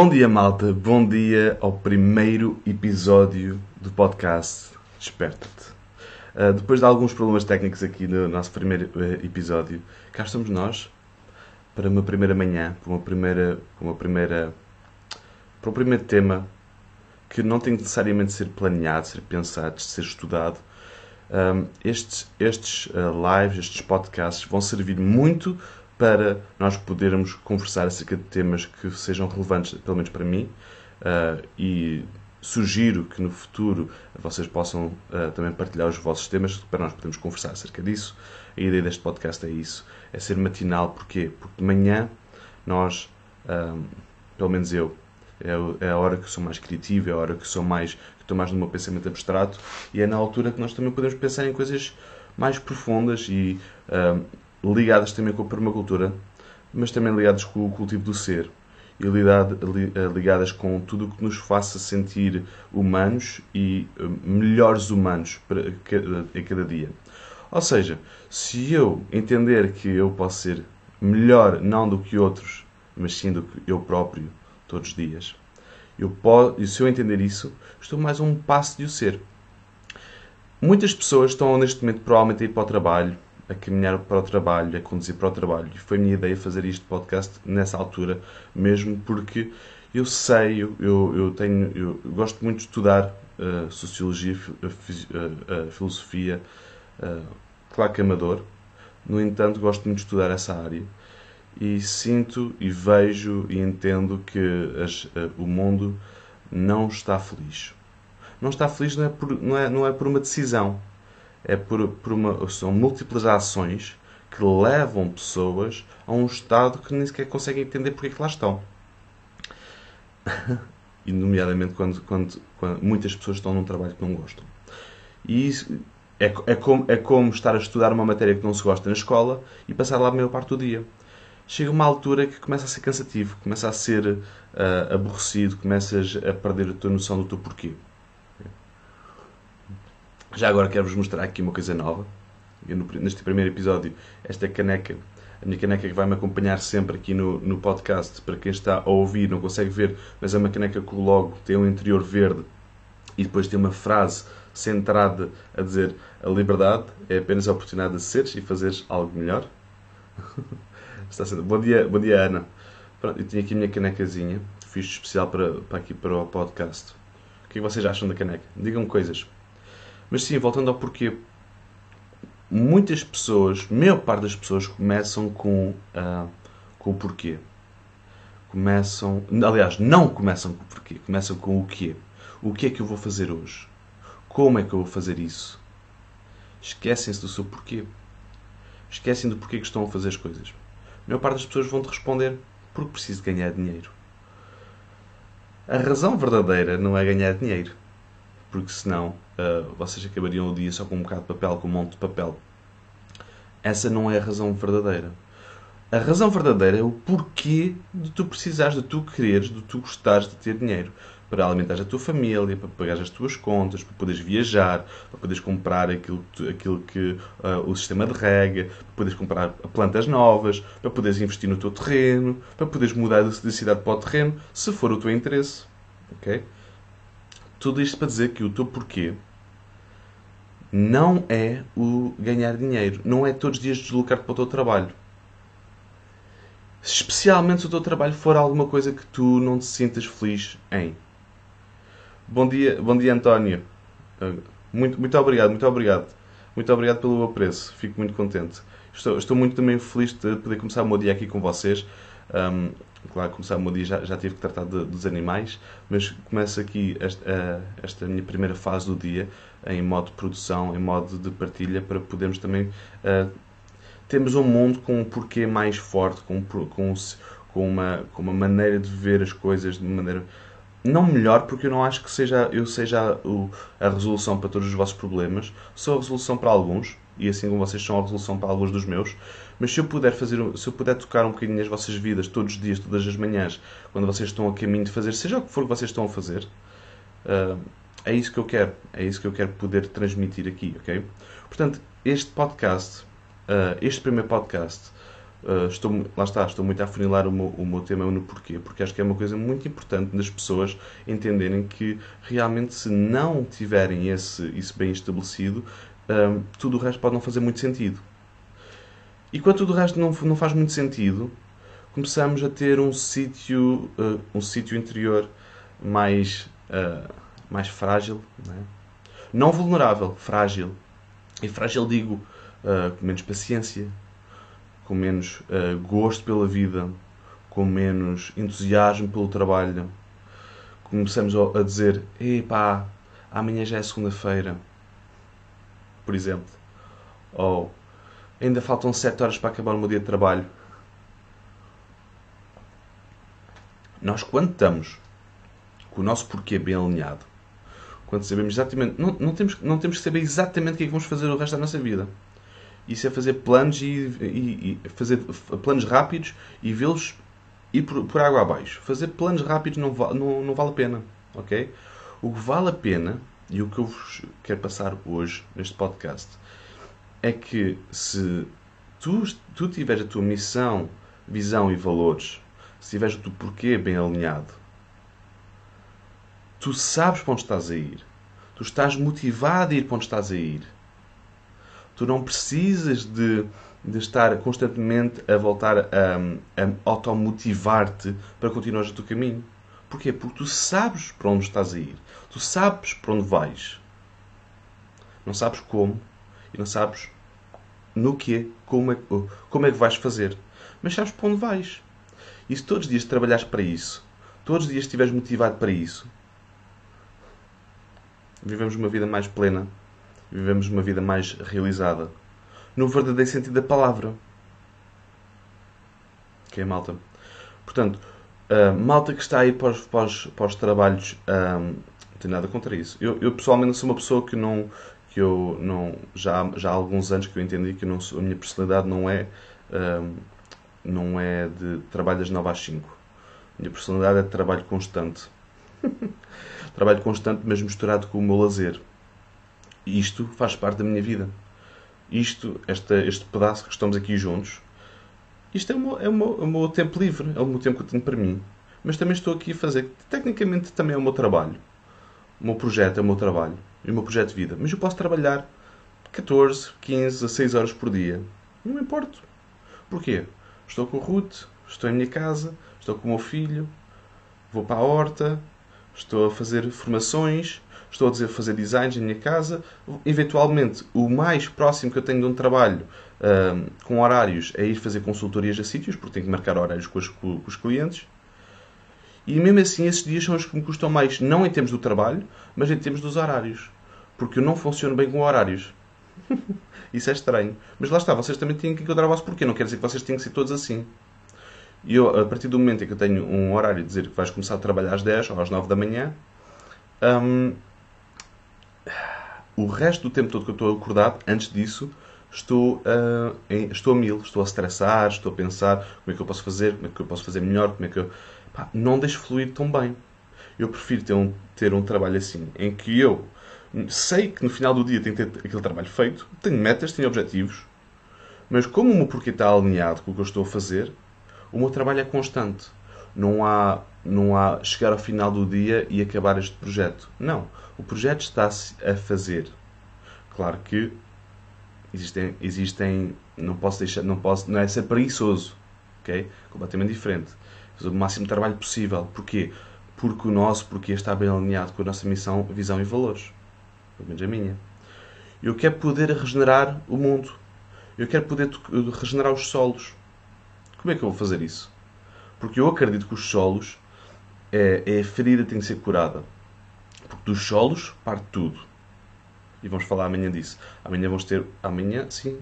Bom dia, malta. Bom dia ao primeiro episódio do podcast Desperta-te. Uh, depois de alguns problemas técnicos aqui no nosso primeiro uh, episódio, cá estamos nós para uma primeira manhã, para uma primeira, uma primeira, para o primeiro tema que não tem necessariamente de ser planeado, de ser pensado, de ser estudado. Um, estes estes uh, lives, estes podcasts vão servir muito para nós podermos conversar acerca de temas que sejam relevantes, pelo menos para mim, uh, e sugiro que no futuro vocês possam uh, também partilhar os vossos temas para nós podermos conversar acerca disso. A ideia deste podcast é isso, é ser matinal. Porquê? Porque de manhã nós, um, pelo menos eu, é, é a hora que sou mais criativo, é a hora que sou mais, que estou mais no meu pensamento abstrato e é na altura que nós também podemos pensar em coisas mais profundas e um, ligadas também com a permacultura, mas também ligadas com o cultivo do ser e eh, ligadas com tudo o que nos faça sentir humanos e eh, melhores humanos a eh, cada dia. Ou seja, se eu entender que eu posso ser melhor não do que outros, mas sim do que eu próprio, todos os dias, eu posso, e se eu entender isso, estou mais um passo de o ser. Muitas pessoas estão neste momento provavelmente a ir para o trabalho, a caminhar para o trabalho, a conduzir para o trabalho. E foi a minha ideia fazer este podcast nessa altura, mesmo porque eu sei, eu, eu tenho, eu gosto muito de estudar uh, sociologia, uh, uh, filosofia, claro que amador, no entanto gosto muito de estudar essa área e sinto e vejo e entendo que as, o mundo não está feliz. Não está feliz não é por, não é, não é por uma decisão, é por, por uma, são múltiplas ações que levam pessoas a um estado que nem sequer conseguem entender porque é que lá estão. e, nomeadamente, quando, quando, quando, muitas pessoas estão num trabalho que não gostam. E isso é, é, como, é como estar a estudar uma matéria que não se gosta na escola e passar lá a maior parte do dia. Chega uma altura que começa a ser cansativo, começa a ser uh, aborrecido, começas a perder a tua noção do teu porquê. Já agora quero-vos mostrar aqui uma coisa nova. Eu, neste primeiro episódio, esta caneca, a minha caneca que vai me acompanhar sempre aqui no, no podcast, para quem está a ouvir, não consegue ver, mas é uma caneca que logo tem um interior verde e depois tem uma frase centrada a dizer a liberdade é apenas a oportunidade de seres e fazeres algo melhor. Está sendo... Bom dia, bom dia Ana. Pronto, eu tinha aqui a minha canecazinha, fiz especial para, para aqui para o podcast. O que, é que vocês acham da caneca? Digam-me coisas. Mas sim, voltando ao porquê. Muitas pessoas, maior parte das pessoas, começam com, uh, com o porquê. Começam. Aliás, não começam com o porquê, começam com o quê. O que é que eu vou fazer hoje? Como é que eu vou fazer isso? Esquecem-se do seu porquê. Esquecem do porquê que estão a fazer as coisas. A maior parte das pessoas vão te responder porque preciso ganhar dinheiro. A razão verdadeira não é ganhar dinheiro porque senão uh, vocês acabariam o dia só com um bocado de papel, com um monte de papel. Essa não é a razão verdadeira. A razão verdadeira é o porquê de tu precisares, de tu quereres, de tu gostares de ter dinheiro. Para alimentares a tua família, para pagar as tuas contas, para poderes viajar, para poderes comprar aquilo, aquilo que uh, o sistema de rega, para poderes comprar plantas novas, para poderes investir no teu terreno, para poderes mudar de cidade para o terreno, se for o teu interesse. ok? Tudo isto para dizer que o teu porquê não é o ganhar dinheiro. Não é todos os dias deslocar-te para o teu trabalho. Especialmente se o teu trabalho for alguma coisa que tu não te sintas feliz em. Bom dia, bom dia António. Muito, muito obrigado, muito obrigado. Muito obrigado pelo apreço. Fico muito contente. Estou, estou muito também feliz de poder começar o meu dia aqui com vocês. Um, claro, começar o meu dia já, já tive que tratar de, dos animais, mas começo aqui esta, esta minha primeira fase do dia em modo de produção, em modo de partilha, para podermos também uh, termos um mundo com um porquê mais forte, com, com, com, uma, com uma maneira de ver as coisas de maneira não melhor, porque eu não acho que seja, eu seja o, a resolução para todos os vossos problemas, sou a resolução para alguns, e assim como vocês são a resolução para alguns dos meus, mas se eu puder fazer, se eu puder tocar um bocadinho as vossas vidas todos os dias, todas as manhãs, quando vocês estão a caminho de fazer, seja o que for que vocês estão a fazer, uh, é isso que eu quero, é isso que eu quero poder transmitir aqui, ok? Portanto, este podcast, uh, este primeiro podcast, Uh, estou, lá está, estou muito a afunilar o meu, o meu tema no porquê, porque acho que é uma coisa muito importante das pessoas entenderem que realmente se não tiverem esse, isso bem estabelecido, um, tudo o resto pode não fazer muito sentido. E quando tudo o resto não, não faz muito sentido, começamos a ter um sítio uh, um sítio interior mais, uh, mais frágil, não, é? não vulnerável, frágil. E frágil digo com menos paciência, com menos uh, gosto pela vida, com menos entusiasmo pelo trabalho. Começamos a dizer: epá, amanhã já é segunda-feira, por exemplo. Ou ainda faltam 7 horas para acabar o meu dia de trabalho. Nós, quando estamos com o nosso porquê bem alinhado, quando sabemos exatamente. Não, não, temos, não temos que saber exatamente o que é que vamos fazer o resto da nossa vida. Isso é fazer planos e, e, e fazer planos rápidos e vê-los ir por, por, água abaixo. Fazer planos rápidos não, não, não vale a pena, ok? O que vale a pena e o que eu vos quero passar hoje neste podcast é que se tu, tu tiveres a tua missão, visão e valores, se tiveres o teu porquê bem alinhado, tu sabes para onde estás a ir. Tu estás motivado a ir para onde estás a ir. Tu não precisas de, de estar constantemente a voltar a, a automotivar-te para continuar o teu caminho. Porquê? Porque tu sabes para onde estás a ir. Tu sabes para onde vais. Não sabes como e não sabes no quê, como é, como é que vais fazer. Mas sabes para onde vais. E se todos os dias trabalhares para isso, todos os dias estiveres motivado para isso, vivemos uma vida mais plena vivemos uma vida mais realizada. No verdadeiro sentido da palavra. Ok, malta? Portanto, uh, malta que está aí para os, para os, para os trabalhos, uh, não tenho nada contra isso. Eu, eu, pessoalmente sou uma pessoa que não. Que eu não já, já há alguns anos que eu entendi que não, a minha personalidade não é, uh, não é de trabalho das 9 às 5. A minha personalidade é de trabalho constante. trabalho constante, mas misturado com o meu lazer. Isto faz parte da minha vida. Isto, esta, este pedaço que estamos aqui juntos, isto é o, meu, é, o meu, é o meu tempo livre, é o meu tempo que eu tenho para mim. Mas também estou aqui a fazer, tecnicamente também é o meu trabalho. O meu projeto é o meu trabalho. E o meu projeto de vida. Mas eu posso trabalhar 14, 15, 16 horas por dia. Não me importo. Porquê? Estou com o Ruth, estou em minha casa, estou com o meu filho, vou para a horta, estou a fazer formações, estou a dizer fazer designs em minha casa. Eventualmente, o mais próximo que eu tenho de um trabalho um, com horários é ir fazer consultorias a sítios, porque tenho que marcar horários com os, com os clientes. E mesmo assim, esses dias são os que me custam mais, não em termos do trabalho, mas em termos dos horários. Porque eu não funciono bem com horários. Isso é estranho. Mas lá está, vocês também têm que encontrar o vosso porquê. Não quer dizer que vocês tenham que ser todos assim. E eu, a partir do momento em que eu tenho um horário de dizer que vais começar a trabalhar às 10 ou às 9 da manhã, um, o resto do tempo todo que eu estou acordado, antes disso, estou, em, estou a mil, estou a estressar, estou a pensar como é que eu posso fazer, como é que eu posso fazer melhor, como é que eu. Pá, não deixo fluir tão bem. Eu prefiro ter um, ter um trabalho assim, em que eu sei que no final do dia tenho que ter aquele trabalho feito, tenho metas, tenho objetivos, mas como o meu porquê está alinhado com o que eu estou a fazer, o meu trabalho é constante. Não há, não há chegar ao final do dia e acabar este projeto. Não o projeto está-se a fazer. Claro que existem, existem não posso deixar, não posso, não é ser preguiçoso, ok? Completamente diferente. Fazer o máximo trabalho possível. Porquê? Porque o nosso porquê está bem alinhado com a nossa missão, visão e valores. Pelo menos a minha. Eu quero poder regenerar o mundo. Eu quero poder regenerar os solos. Como é que eu vou fazer isso? Porque eu acredito que os solos é, é a ferida que tem que ser curada. Porque dos solos parte tudo. E vamos falar amanhã disso. Amanhã vamos ter. Amanhã, sim.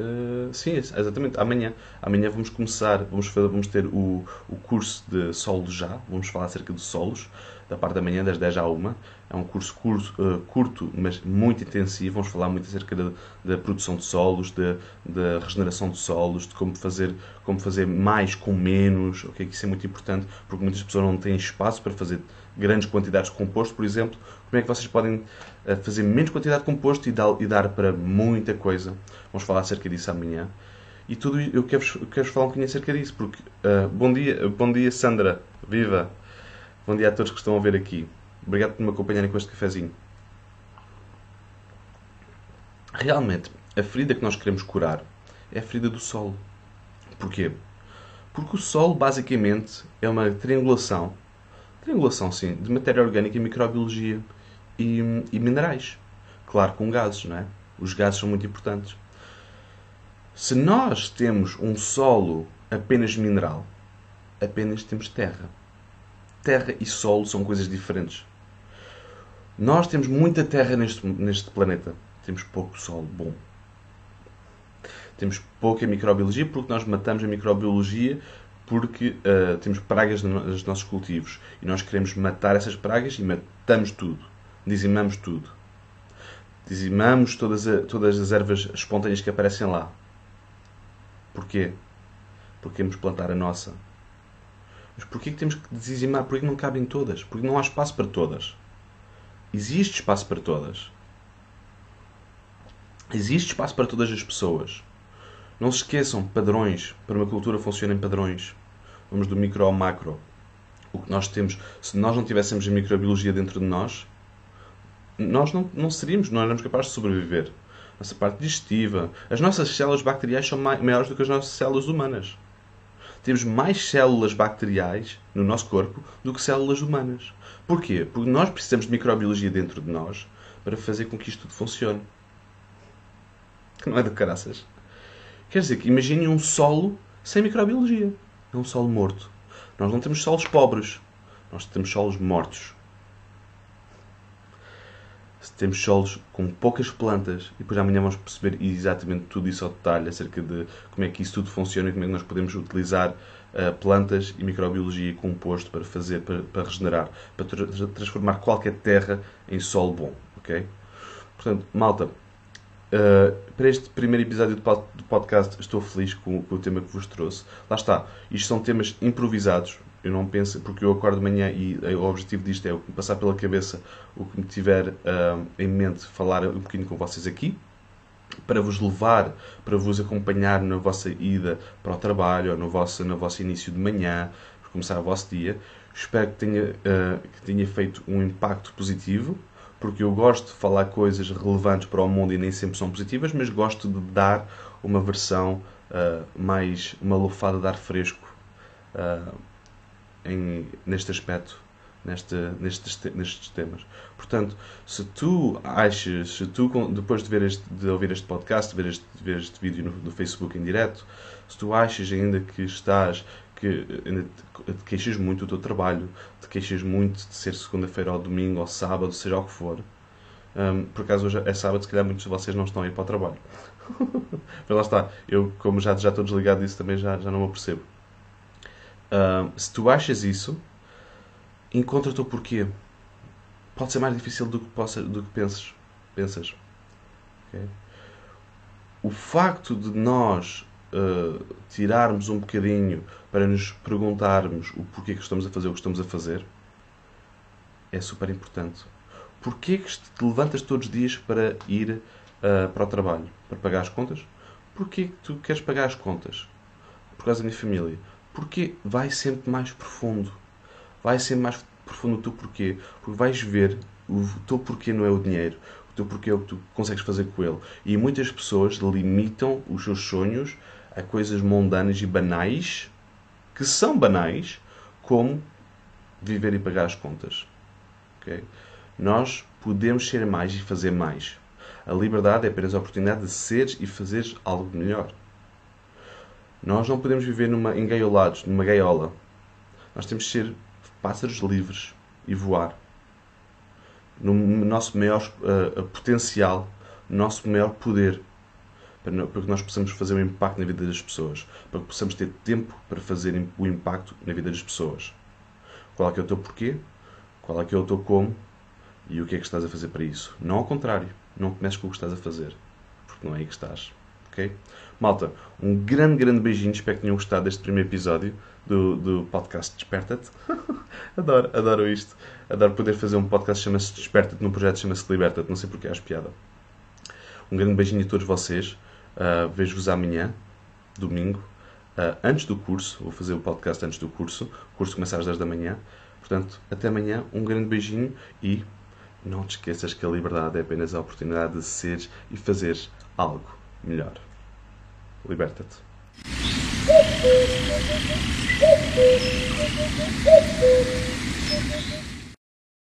Uh, sim, exatamente. Amanhã. Amanhã vamos começar. Vamos, vamos ter o, o curso de solos já. Vamos falar acerca de solos. Da parte da manhã, das 10 à 1. É um curso curto, uh, curto mas muito intensivo. Vamos falar muito acerca da, produção de solos, da, regeneração de solos, de como fazer, como fazer mais com menos. Okay? Isso é muito importante porque muitas pessoas não têm espaço para fazer grandes quantidades de composto, por exemplo, como é que vocês podem eh, fazer menos quantidade de composto e dar, para muita coisa. Vamos falar acerca disso amanhã. E tudo eu quero-vos quero falar um bocadinho acerca disso, porque uh, bom dia, bom dia Sandra, viva! Bom dia a todos que estão a ver aqui. Obrigado por me acompanharem com este cafezinho. Realmente, a ferida que nós queremos curar é a ferida do solo. Porquê? Porque o solo, basicamente, é uma triangulação, triangulação sim, de matéria orgânica e microbiologia e, e minerais. Claro, com gases, não é? Os gases são muito importantes. Se nós temos um solo apenas mineral, apenas temos terra. Terra e solo são coisas diferentes. Nós temos muita terra neste, neste planeta. Temos pouco solo bom. Temos pouca microbiologia porque nós matamos a microbiologia porque uh, temos pragas nos nossos cultivos e nós queremos matar essas pragas e matamos tudo. Dizimamos tudo. Dizimamos todas, a, todas as ervas espontâneas que aparecem lá. Porquê? Porque queremos plantar a nossa. Mas porquê que temos que dizimar? Porquê que não cabem todas? Porque não há espaço para todas. Existe espaço para todas. Existe espaço para todas as pessoas. Não se esqueçam, padrões. Para uma cultura funciona em padrões. Vamos do micro ao macro. O que nós temos, se nós não tivéssemos a microbiologia dentro de nós, nós não, não seríamos, não éramos capazes de sobreviver. Nossa parte digestiva. As nossas células bacteriais são maiores do que as nossas células humanas. Temos mais células bacteriais no nosso corpo do que células humanas. Porquê? Porque nós precisamos de microbiologia dentro de nós para fazer com que isto tudo funcione. Não é de caraças. Quer dizer que imagine um solo sem microbiologia. É um solo morto. Nós não temos solos pobres. Nós temos solos mortos. Temos solos com poucas plantas e depois amanhã vamos perceber exatamente tudo isso ao detalhe acerca de como é que isso tudo funciona e como é que nós podemos utilizar uh, plantas e microbiologia e composto para fazer, para, para regenerar, para tra transformar qualquer terra em solo bom. Ok? Portanto, malta, Uh, para este primeiro episódio do podcast estou feliz com, com, o tema que vos trouxe. Lá está, isto são temas improvisados. Eu não penso, porque eu acordo de manhã e o objetivo disto é passar pela cabeça o que me tiver uh, em mente, falar um bocadinho com vocês aqui, para vos levar, para vos acompanhar na vossa ida para o trabalho ou no vosso, no vosso início de manhã, para começar o vosso dia. Espero que tenha, uh, que tenha feito um impacto positivo porque eu gosto de falar coisas relevantes para o mundo e nem sempre são positivas, mas gosto de dar uma versão uh, mais, uma lufada de ar fresco uh, em, neste aspecto, neste, nestes, nestes temas. Portanto, se tu achas, se tu, depois de, ver este, de ouvir este podcast, de ver este, de ver este vídeo no, no Facebook em direto, se tu achas ainda que estás que ainda te queixas muito do teu trabalho, te queixas muito de ser segunda-feira ou domingo ou sábado, seja o que for. Um, por acaso hoje é sábado, se calhar muitos de vocês não estão a ir para o trabalho. Mas lá está, eu como já, já estou desligado disso também já, já não me apercebo. Um, se tu achas isso, encontra o teu porquê. Pode ser mais difícil do que, possa, do que penses. pensas. Okay? O facto de nós uh, tirarmos um bocadinho para nos perguntarmos o porquê que estamos a fazer o que estamos a fazer é super importante. Porquê que te levantas todos os dias para ir uh, para o trabalho? Para pagar as contas? Porquê que tu queres pagar as contas? Por causa da minha família. Porque vai sempre mais profundo. Vai sempre mais profundo o teu porquê. Porque vais ver o teu porquê não é o dinheiro. O teu porquê é o que tu consegues fazer com ele. E muitas pessoas limitam os seus sonhos a coisas mundanas e banais, que são banais, como viver e pagar as contas. Okay? Nós podemos ser mais e fazer mais. A liberdade é apenas a oportunidade de seres e fazeres algo melhor. Nós não podemos viver numa, engaiolados, numa gaiola. Nós temos de ser pássaros livres e voar. No nosso maior uh, potencial, no nosso maior poder para que nós possamos fazer um impacto na vida das pessoas, para que possamos ter tempo para fazer o impacto na vida das pessoas. Qual é que é o teu porquê? Qual é que é o teu como? E o que é que estás a fazer para isso? Não ao contrário. Não comeces com o que estás a fazer. Porque não é aí que estás. Ok? Malta, um grande, grande beijinho. Espero que tenham gostado deste primeiro episódio do, do podcast Desperta-te. adoro, adoro isto. Adoro poder fazer um podcast que chama-se Desperta-te, num projeto que chama-se Liberta-te. Não sei porque acho piada. Um grande beijinho a todos vocês. Uh, Vejo-vos amanhã, domingo, uh, antes do curso. Vou fazer o podcast antes do curso. O curso começa às 10 da manhã. Portanto, até amanhã. Um grande beijinho e não te esqueças que a liberdade é apenas a oportunidade de seres e fazeres algo melhor. Liberta-te.